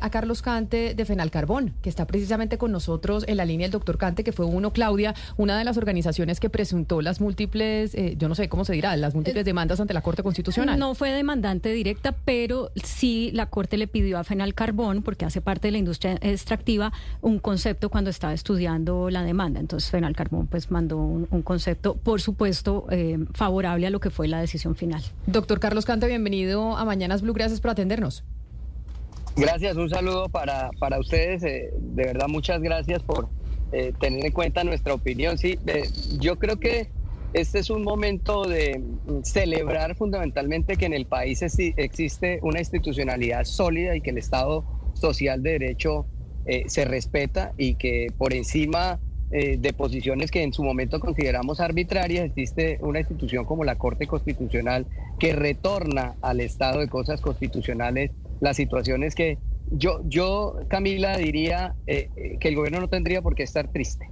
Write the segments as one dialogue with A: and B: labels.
A: a Carlos Cante de Fenalcarbón, que está precisamente con nosotros en la línea el doctor Cante, que fue uno, Claudia, una de las organizaciones que presentó las múltiples, eh, yo no sé cómo se dirá, las múltiples demandas ante la Corte Constitucional.
B: No fue demandante directa, pero sí la Corte le pidió a Fenalcarbón, porque hace parte de la industria extractiva, un concepto cuando estaba estudiando la demanda. Entonces Fenalcarbón pues mandó un, concepto, por supuesto, eh, favorable a lo que fue la decisión final.
A: Doctor Carlos Cante, bienvenido a Mañanas Blue, gracias por atendernos.
C: Gracias, un saludo para, para ustedes. Eh, de verdad, muchas gracias por eh, tener en cuenta nuestra opinión. Sí, yo creo que este es un momento de celebrar fundamentalmente que en el país existe una institucionalidad sólida y que el Estado social de derecho eh, se respeta y que por encima de posiciones que en su momento consideramos arbitrarias, existe una institución como la Corte Constitucional que retorna al estado de cosas constitucionales la situación es que yo, yo Camila, diría eh, eh, que el gobierno no tendría por qué estar triste,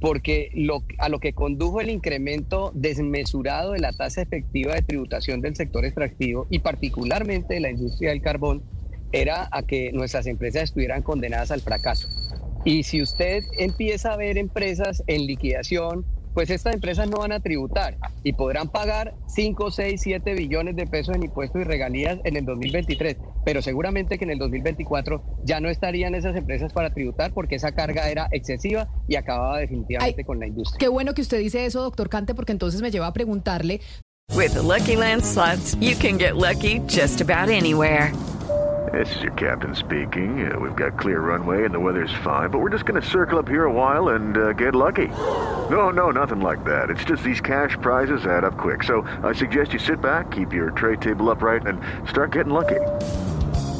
C: porque lo, a lo que condujo el incremento desmesurado de la tasa efectiva de tributación del sector extractivo y particularmente de la industria del carbón era a que nuestras empresas estuvieran condenadas al fracaso. Y si usted empieza a ver empresas en liquidación, pues estas empresas no van a tributar y podrán pagar 5, 6, 7 billones de pesos en impuestos y regalías en el 2023, pero seguramente que en el 2024 ya no estarían esas empresas para tributar porque esa carga era excesiva y acababa definitivamente con la industria.
A: Qué bueno que usted dice eso, doctor Cante, porque entonces me lleva a preguntarle.
D: With Lucky Land slots, you can get lucky just about anywhere.
E: This is your captain speaking. Uh, we've got clear runway and the weather's fine, but we're just going to circle up here a while and uh, get lucky. No, no, nothing like that. It's just these cash prizes add up quick. So I suggest you sit back, keep your tray table upright, and start getting lucky.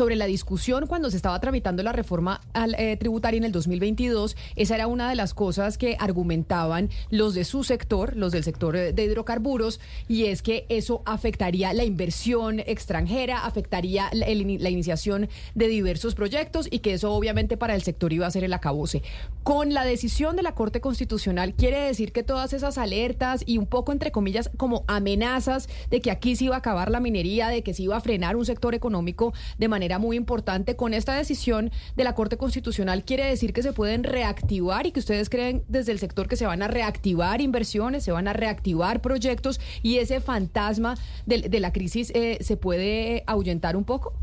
A: Sobre la discusión cuando se estaba tramitando la reforma eh, tributaria en el 2022. Esa era una de las cosas que argumentaban los de su sector, los del sector eh, de hidrocarburos, y es que eso afectaría la inversión extranjera, afectaría la, iniciación de diversos proyectos y que eso obviamente para el sector iba a ser el acabose. Con la decisión de la Corte Constitucional quiere decir que todas esas alertas y un poco entre comillas como amenazas de que aquí se iba a acabar la minería, de que se iba a frenar un sector económico de manera muy importante. Con esta decisión de la Corte Constitucional quiere decir que se pueden reactivar y que ustedes creen desde el sector que se van a reactivar inversiones, se van a reactivar proyectos y ese fantasma de, la crisis eh, se puede ahuyentar un poco.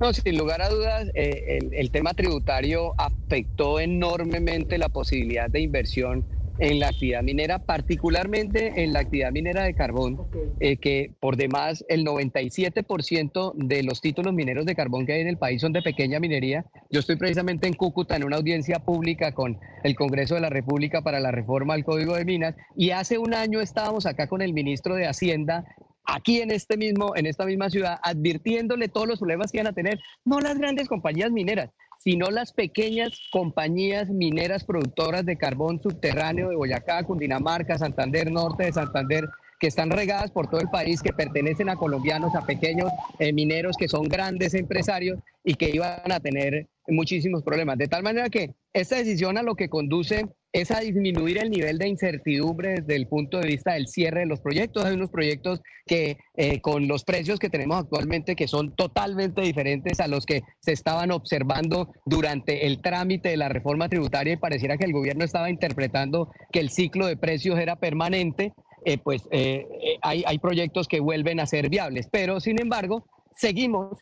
C: No, sin lugar a dudas, eh, el, tema tributario afectó enormemente la posibilidad de inversión en la actividad minera, particularmente en la actividad minera de carbón, eh, que por demás el 97% de los títulos mineros de carbón que hay en el país son de pequeña minería. Yo estoy precisamente en Cúcuta en una audiencia pública con el Congreso de la República para la reforma al Código de Minas y hace un año estábamos acá con el ministro de Hacienda aquí en este mismo en esta misma ciudad advirtiéndole todos los problemas que van a tener no las grandes compañías mineras sino las pequeñas compañías mineras productoras de carbón subterráneo de Boyacá, Cundinamarca, Santander Norte de Santander, que están regadas por todo el país, que pertenecen a colombianos, a pequeños eh, mineros que son grandes empresarios y que iban a tener muchísimos problemas. De tal manera que esta decisión a lo que conduce es a disminuir el nivel de incertidumbre desde el punto de vista del cierre de los proyectos. Hay unos proyectos que eh, con los precios que tenemos actualmente que son totalmente diferentes a los que se estaban observando durante el trámite de la reforma tributaria y pareciera que el gobierno estaba interpretando que el ciclo de precios era permanente. Eh, pues eh, hay, hay proyectos que vuelven a ser viables, pero sin embargo seguimos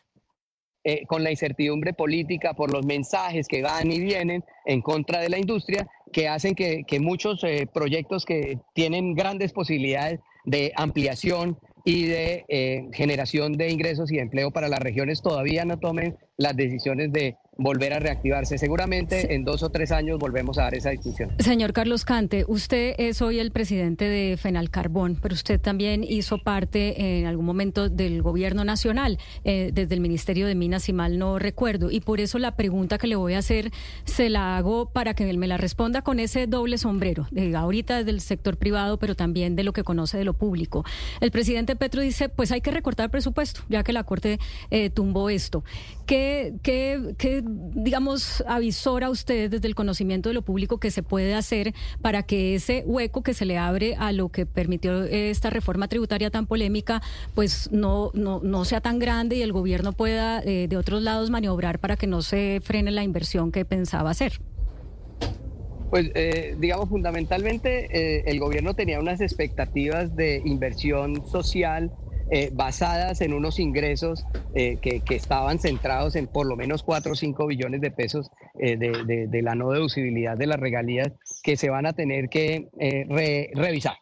C: con la incertidumbre política por los mensajes que van y vienen en contra de la industria, que hacen que, muchos eh, proyectos que tienen grandes posibilidades de ampliación y de eh, generación de ingresos y empleo para las regiones todavía no tomen las decisiones de volver a reactivarse. Seguramente en dos o tres años volvemos a dar esa discusión.
B: Señor Carlos Cante, usted es hoy el presidente de Fenal Carbón, pero usted también hizo parte en algún momento del gobierno nacional, eh, desde el Ministerio de Minas, si mal no recuerdo. Y por eso la pregunta que le voy a hacer se la hago para que él me la responda con ese doble sombrero, de ahorita desde el sector privado, pero también de lo que conoce de lo público. El presidente Petro dice, pues hay que recortar presupuesto, ya que la Corte eh, tumbó esto. ¿Qué, qué, qué digamos, avisora a ustedes desde el conocimiento de lo público que se puede hacer para que ese hueco que se le abre a lo que permitió esta reforma tributaria tan polémica, pues no, no, no sea tan grande y el gobierno pueda eh, de otros lados maniobrar para que no se frene la inversión que pensaba hacer?
C: Pues eh, digamos, fundamentalmente eh, el gobierno tenía unas expectativas de inversión social eh, basadas en unos ingresos que, estaban centrados en por lo menos 4 o 5 billones de pesos de, la no deducibilidad de las regalías que se van a tener que revisar.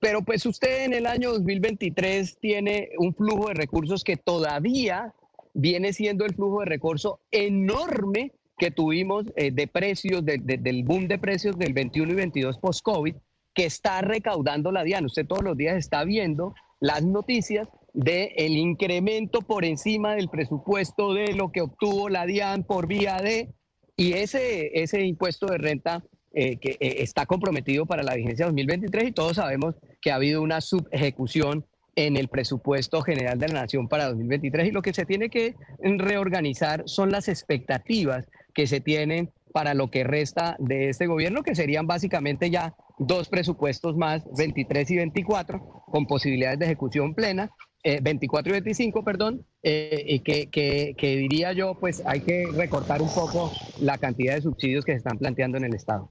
C: pero pues usted en el año 2023 tiene un flujo de recursos que todavía viene siendo el flujo de recursos enorme que tuvimos eh, de precios, del boom de precios del 21 y 22 post-COVID, que está recaudando la DIAN. Usted todos los días está viendo las noticias del el incremento por encima del presupuesto de lo que obtuvo la DIAN por vía de, y ese, ese impuesto de renta eh, que eh, está comprometido para la vigencia 2023 y todos sabemos que ha habido una subejecución en el presupuesto general de la Nación para 2023 y lo que se tiene que reorganizar son las expectativas que se tienen para lo que resta de este gobierno, que serían básicamente ya dos presupuestos más, 23 y 24, con posibilidades de ejecución plena, 24 eh, y 25, perdón, eh, y que, que, que diría yo, pues hay que recortar un poco la cantidad de subsidios que se están planteando en el Estado.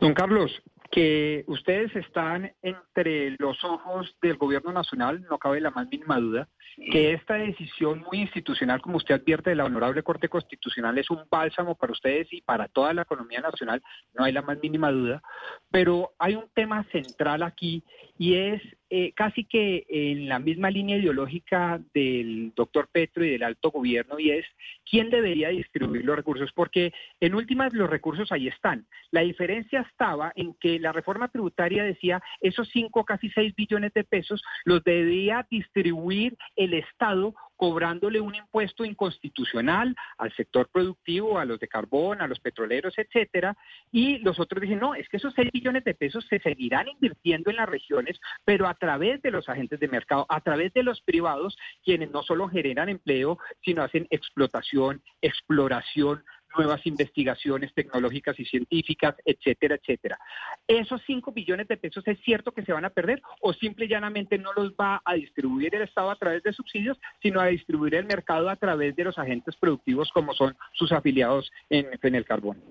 F: Don Carlos, que ustedes están entre los ojos del gobierno nacional, no cabe la más mínima duda, que esta decisión muy institucional, como usted advierte de la Honorable Corte Constitucional, es un bálsamo para ustedes y para toda la economía nacional, no hay la más mínima duda, pero hay un tema central aquí y es eh, casi que en la misma línea ideológica del doctor Petro y del alto gobierno, y es quién debería distribuir los recursos, porque en últimas los recursos ahí están. La diferencia estaba en que la reforma tributaria decía esos cinco, casi seis billones de pesos los debía distribuir el Estado cobrándole un impuesto inconstitucional al sector productivo, a los de carbón, a los petroleros, etcétera, y los otros dicen, no, es que esos 6 billones de pesos se seguirán invirtiendo en las regiones, pero a través de los agentes de mercado, a través de los privados, quienes no solo generan empleo, sino hacen explotación, exploración, nuevas investigaciones tecnológicas y científicas, etcétera, etcétera. ¿Esos 5 billones de pesos es cierto que se van a perder o simple y llanamente no los va a distribuir el Estado a través de subsidios, sino a distribuir el mercado a través de los agentes productivos como son sus afiliados en, el carbón?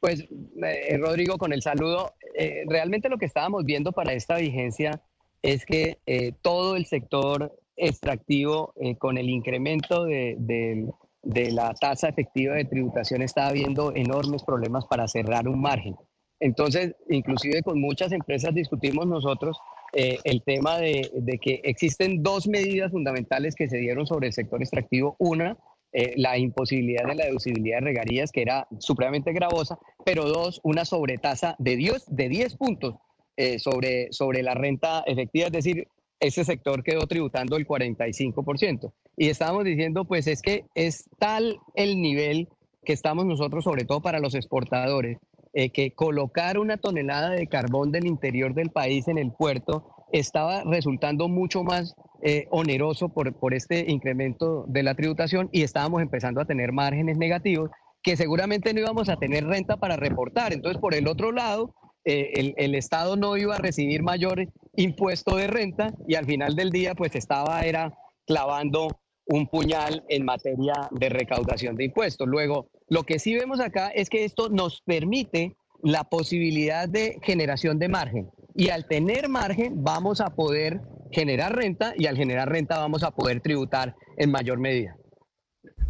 C: Pues, eh, Rodrigo, con el saludo, eh, realmente lo que estábamos viendo para esta vigencia es que eh, todo el sector extractivo, con el incremento de, de la tasa efectiva de tributación está habiendo enormes problemas para cerrar un margen. Entonces, inclusive con muchas empresas discutimos nosotros eh, el tema de, que existen dos medidas fundamentales que se dieron sobre el sector extractivo. Una, eh, la imposibilidad de la deducibilidad de regalías, que era supremamente gravosa, pero dos, una sobretasa de 10, de 10 puntos eh, sobre, sobre la renta efectiva, es decir, ese sector quedó tributando el 45%. Y estábamos diciendo, pues es que es tal el nivel que estamos nosotros, sobre todo para los exportadores, eh, que colocar una tonelada de carbón del interior del país en el puerto estaba resultando mucho más eh, oneroso por, por este incremento de la tributación y estábamos empezando a tener márgenes negativos que seguramente no íbamos a tener renta para reportar. Entonces, por el otro lado, eh, el, Estado no iba a recibir mayor impuesto de renta y al final del día pues estaba era clavando un puñal en materia de recaudación de impuestos. Luego, lo que sí vemos acá es que esto nos permite la posibilidad de generación de margen y al tener margen vamos a poder generar renta y al generar renta vamos a poder tributar en mayor medida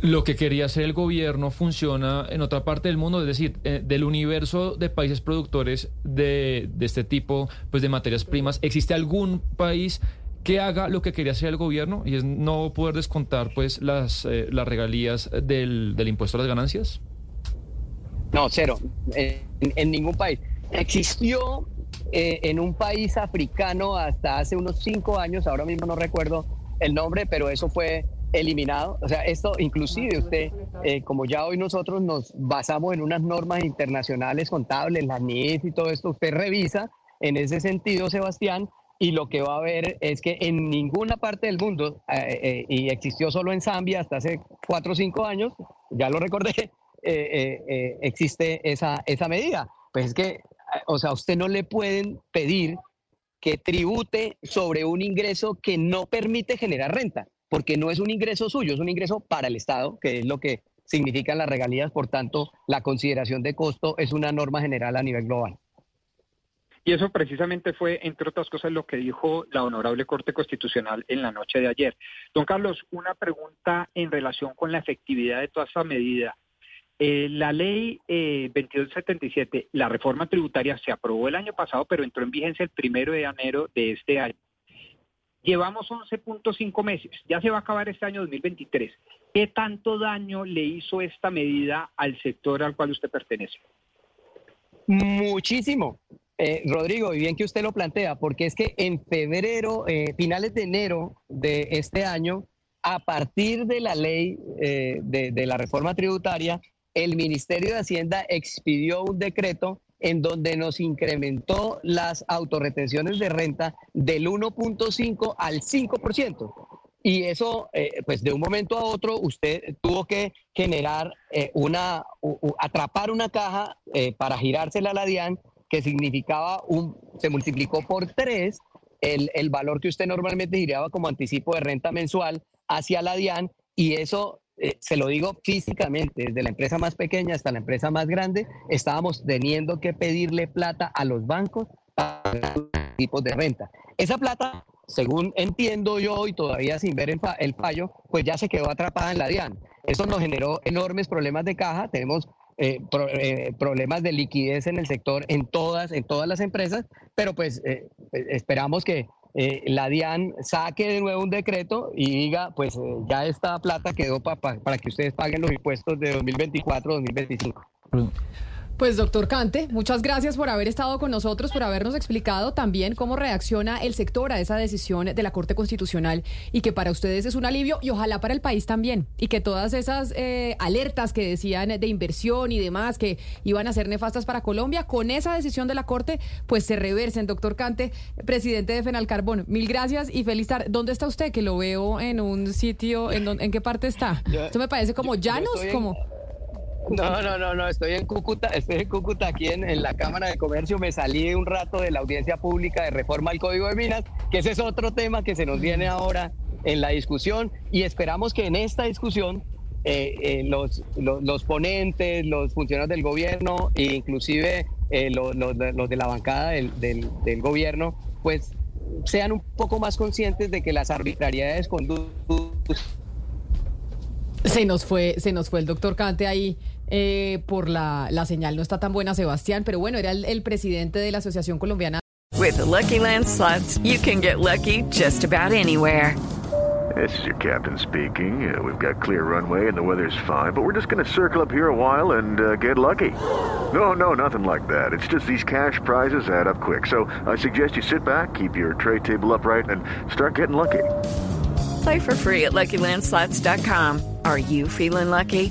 G: lo que quería hacer el gobierno funciona en otra parte del mundo, es decir, eh, del universo de países productores de, este tipo pues, de materias primas, ¿existe algún país que haga lo que quería hacer el gobierno y es no poder descontar pues las, eh, las regalías del, impuesto a las ganancias?
C: No, cero, en, ningún país. Existió eh, en un país africano hasta hace unos cinco años, ahora mismo no recuerdo el nombre, pero eso fue eliminado. O sea, esto inclusive usted, eh, como ya hoy nosotros nos basamos en unas normas internacionales contables, la NIF y todo esto, usted revisa en ese sentido, Sebastián, y lo que va a haber es que en ninguna parte del mundo, eh, eh, y existió solo en Zambia hasta hace cuatro o cinco años, ya lo recordé, eh, existe esa, esa medida. Pues es que, o sea, usted no le pueden pedir que tribute sobre un ingreso que no permite generar renta, porque no es un ingreso suyo, es un ingreso para el Estado, que es lo que significan las regalías, por tanto, la consideración de costo es una norma general a nivel global.
F: Y eso precisamente fue, entre otras cosas, lo que dijo la Honorable Corte Constitucional en la noche de ayer. Don Carlos, una pregunta en relación con la efectividad de toda esta medida. Eh, la ley 2277, eh, la reforma tributaria, se aprobó el año pasado, pero entró en vigencia el primero de enero de este año. Llevamos 11.5 meses, ya se va a acabar este año 2023. ¿Qué tanto daño le hizo esta medida al sector al cual usted pertenece?
C: Muchísimo. Eh, Rodrigo, y bien que usted lo plantea, porque es que en febrero, eh, finales de enero de este año, a partir de la ley eh, de, la reforma tributaria, el Ministerio de Hacienda expidió un decreto en donde nos incrementó las autorretenciones de renta del 1.5 al 5%. Y eso, pues de un momento a otro, usted tuvo que generar una, atrapar una caja para girársela a la DIAN que significaba un, se multiplicó por tres el, el valor que usted normalmente giraba como anticipo de renta mensual hacia la DIAN y eso eh, se lo digo físicamente, desde la empresa más pequeña hasta la empresa más grande, estábamos teniendo que pedirle plata a los bancos para tipos de renta. Esa plata, según entiendo yo y todavía sin ver el fallo, pues ya se quedó atrapada en la DIAN. Eso nos generó enormes problemas de caja. Tenemos eh, eh, problemas de liquidez en el sector en todas, en todas las empresas, pero pues eh, esperamos que la DIAN saque de nuevo un decreto y diga, pues ya esta plata quedó para que ustedes paguen los impuestos de 2024-2025.
A: Pues doctor Cante, muchas gracias por haber estado con nosotros, por habernos explicado también cómo reacciona el sector a esa decisión de la Corte Constitucional y que para ustedes es un alivio y ojalá para el país también y que todas esas eh, alertas que decían de inversión y demás que iban a ser nefastas para Colombia, con esa decisión de la Corte, pues se reversen. Doctor Cante, presidente de Fenal Carbón, mil gracias y feliz tarde. ¿Dónde está usted? Que lo veo en un sitio, ¿en, en qué parte está? Esto me parece como llanos, como...
C: No, no, no, no, estoy en Cúcuta, estoy en Cúcuta aquí en, la Cámara de Comercio, me salí un rato de la audiencia pública de reforma al Código de Minas, que ese es otro tema que se nos viene ahora en la discusión y esperamos que en esta discusión eh, eh, los, los, ponentes, los funcionarios del gobierno e inclusive eh, los, de la bancada del, del, del, gobierno, pues sean un poco más conscientes de que las arbitrariedades conducen
A: se nos fue, se nos fue el doctor Cante ahí eh, por la, la señal. No está tan buena, Sebastián, pero bueno, era el, el presidente de la Asociación Colombiana.
D: With the Lucky Land slots, you can get lucky just about anywhere.
E: This is your captain speaking. Uh, we've got clear runway and the weather's fine, but we're just going to circle up here a while and uh, get lucky. No, no, nothing like that. It's just these cash prizes add up quick. So I suggest you sit back, keep your tray table upright, and start getting lucky.
D: Play for free at LuckyLandSlots.com. Are you feeling lucky?